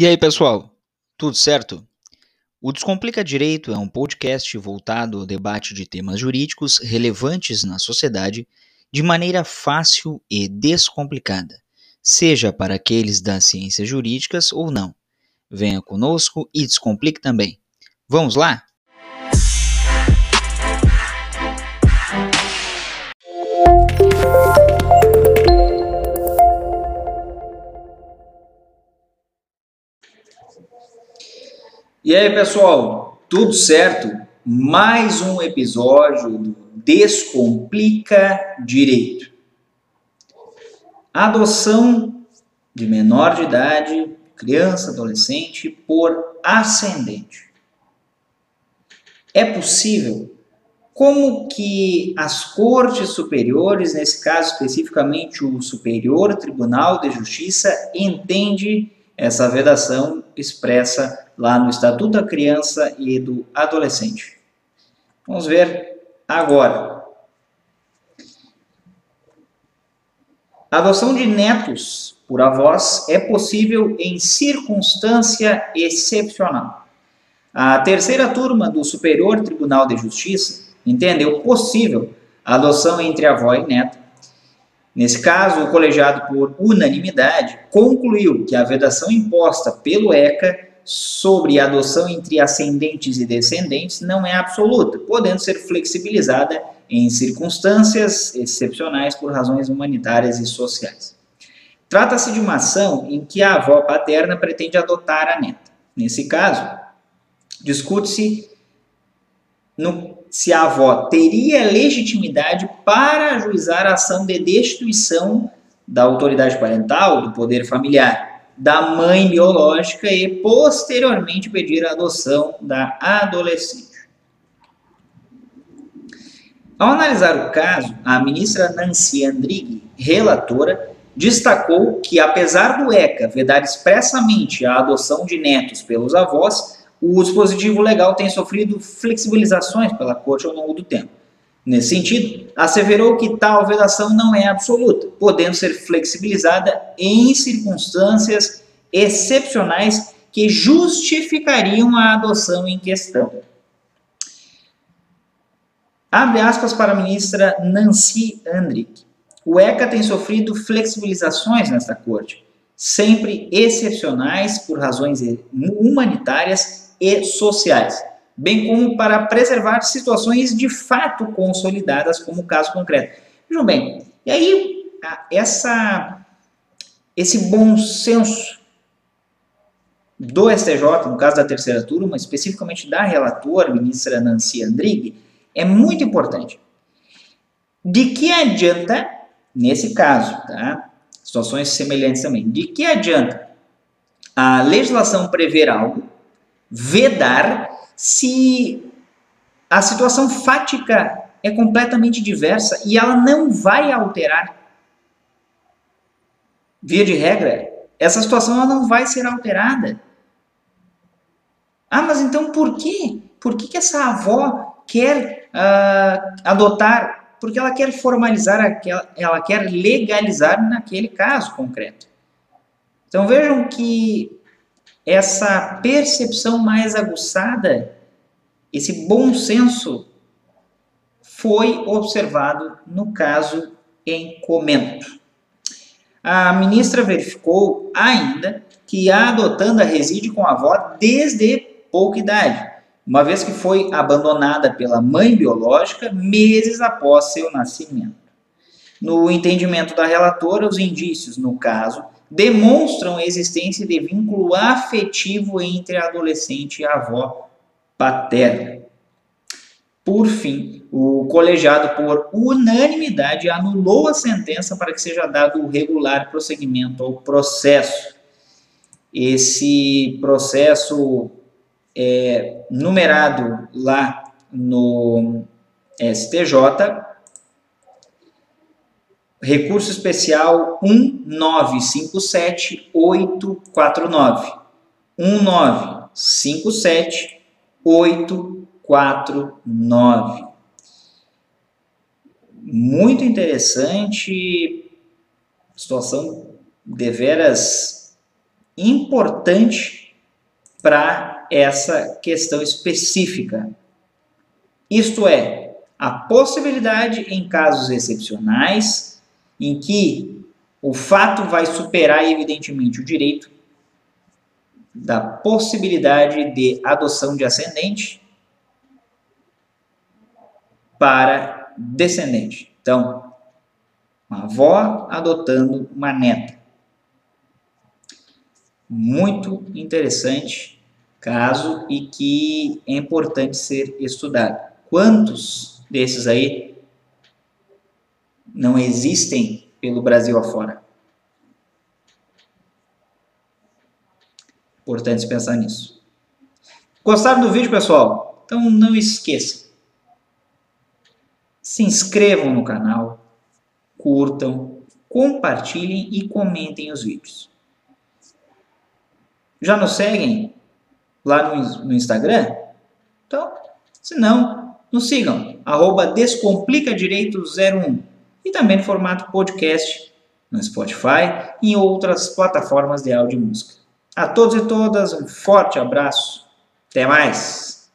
E aí, pessoal? Tudo certo? O Descomplica Direito é um podcast voltado ao debate de temas jurídicos relevantes na sociedade de maneira fácil e descomplicada, seja para aqueles das ciências jurídicas ou não. Venha conosco e descomplique também. Vamos lá? E aí, pessoal, tudo certo? Mais um episódio do Descomplica Direito. Adoção de menor de idade, criança, adolescente, por ascendente. É possível? Como que as cortes superiores, nesse caso especificamente o Superior Tribunal de Justiça, entende essa vedação expressa lá no Estatuto da Criança e do Adolescente. Vamos ver agora. A adoção de netos por avós é possível em circunstância excepcional. A terceira turma do Superior Tribunal de Justiça entendeu possível a adoção entre avó e neto Nesse caso, o colegiado, por unanimidade, concluiu que a vedação imposta pelo ECA sobre a adoção entre ascendentes e descendentes não é absoluta, podendo ser flexibilizada em circunstâncias excepcionais por razões humanitárias e sociais. Trata-se de uma ação em que a avó paterna pretende adotar a neta. Nesse caso, discute-se no se a avó teria legitimidade para ajuizar a ação de destituição da autoridade parental, do poder familiar, da mãe biológica e, posteriormente, pedir a adoção da adolescente. Ao analisar o caso, a ministra Nancy Andrighi, relatora, destacou que, apesar do ECA vedar expressamente a adoção de netos pelos avós, o dispositivo legal tem sofrido flexibilizações pela Corte ao longo do tempo. Nesse sentido, asseverou que tal vedação não é absoluta, podendo ser flexibilizada em circunstâncias excepcionais que justificariam a adoção em questão. Abre aspas para a ministra Nancy Andrick. O ECA tem sofrido flexibilizações nesta corte, sempre excepcionais por razões humanitárias e sociais, bem como para preservar situações de fato consolidadas, como o caso concreto. Vejam bem, e aí essa, esse bom senso do STJ, no caso da terceira turma, especificamente da relatora, ministra Nancy Andrighi, é muito importante. De que adianta, nesse caso, tá? situações semelhantes também, de que adianta a legislação prever algo vedar se a situação fática é completamente diversa e ela não vai alterar. Via de regra, essa situação ela não vai ser alterada. Ah, mas então por quê? Por que, que essa avó quer uh, adotar? Porque ela quer formalizar, aquela, ela quer legalizar naquele caso concreto. Então vejam que essa percepção mais aguçada, esse bom senso, foi observado no caso em comento. A ministra verificou ainda que a adotanda reside com a avó desde pouca idade, uma vez que foi abandonada pela mãe biológica meses após seu nascimento. No entendimento da relatora, os indícios, no caso, demonstram a existência de vínculo afetivo entre a adolescente e a avó paterna. Por fim, o colegiado, por unanimidade, anulou a sentença para que seja dado o regular prosseguimento ao processo. Esse processo é numerado lá no STJ Recurso especial 1957849. 1957849. Muito interessante, situação deveras importante para essa questão específica. Isto é, a possibilidade em casos excepcionais em que o fato vai superar evidentemente o direito da possibilidade de adoção de ascendente para descendente. Então, uma avó adotando uma neta. Muito interessante caso e que é importante ser estudado. Quantos desses aí não existem pelo Brasil afora? Importante pensar nisso. Gostaram do vídeo, pessoal? Então não esqueçam. Se inscrevam no canal, curtam, compartilhem e comentem os vídeos. Já nos seguem lá no, no Instagram? Então, se não, nos sigam, arroba descomplicadireito01 e também no formato podcast no Spotify e em outras plataformas de áudio e música. A todos e todas, um forte abraço. Até mais!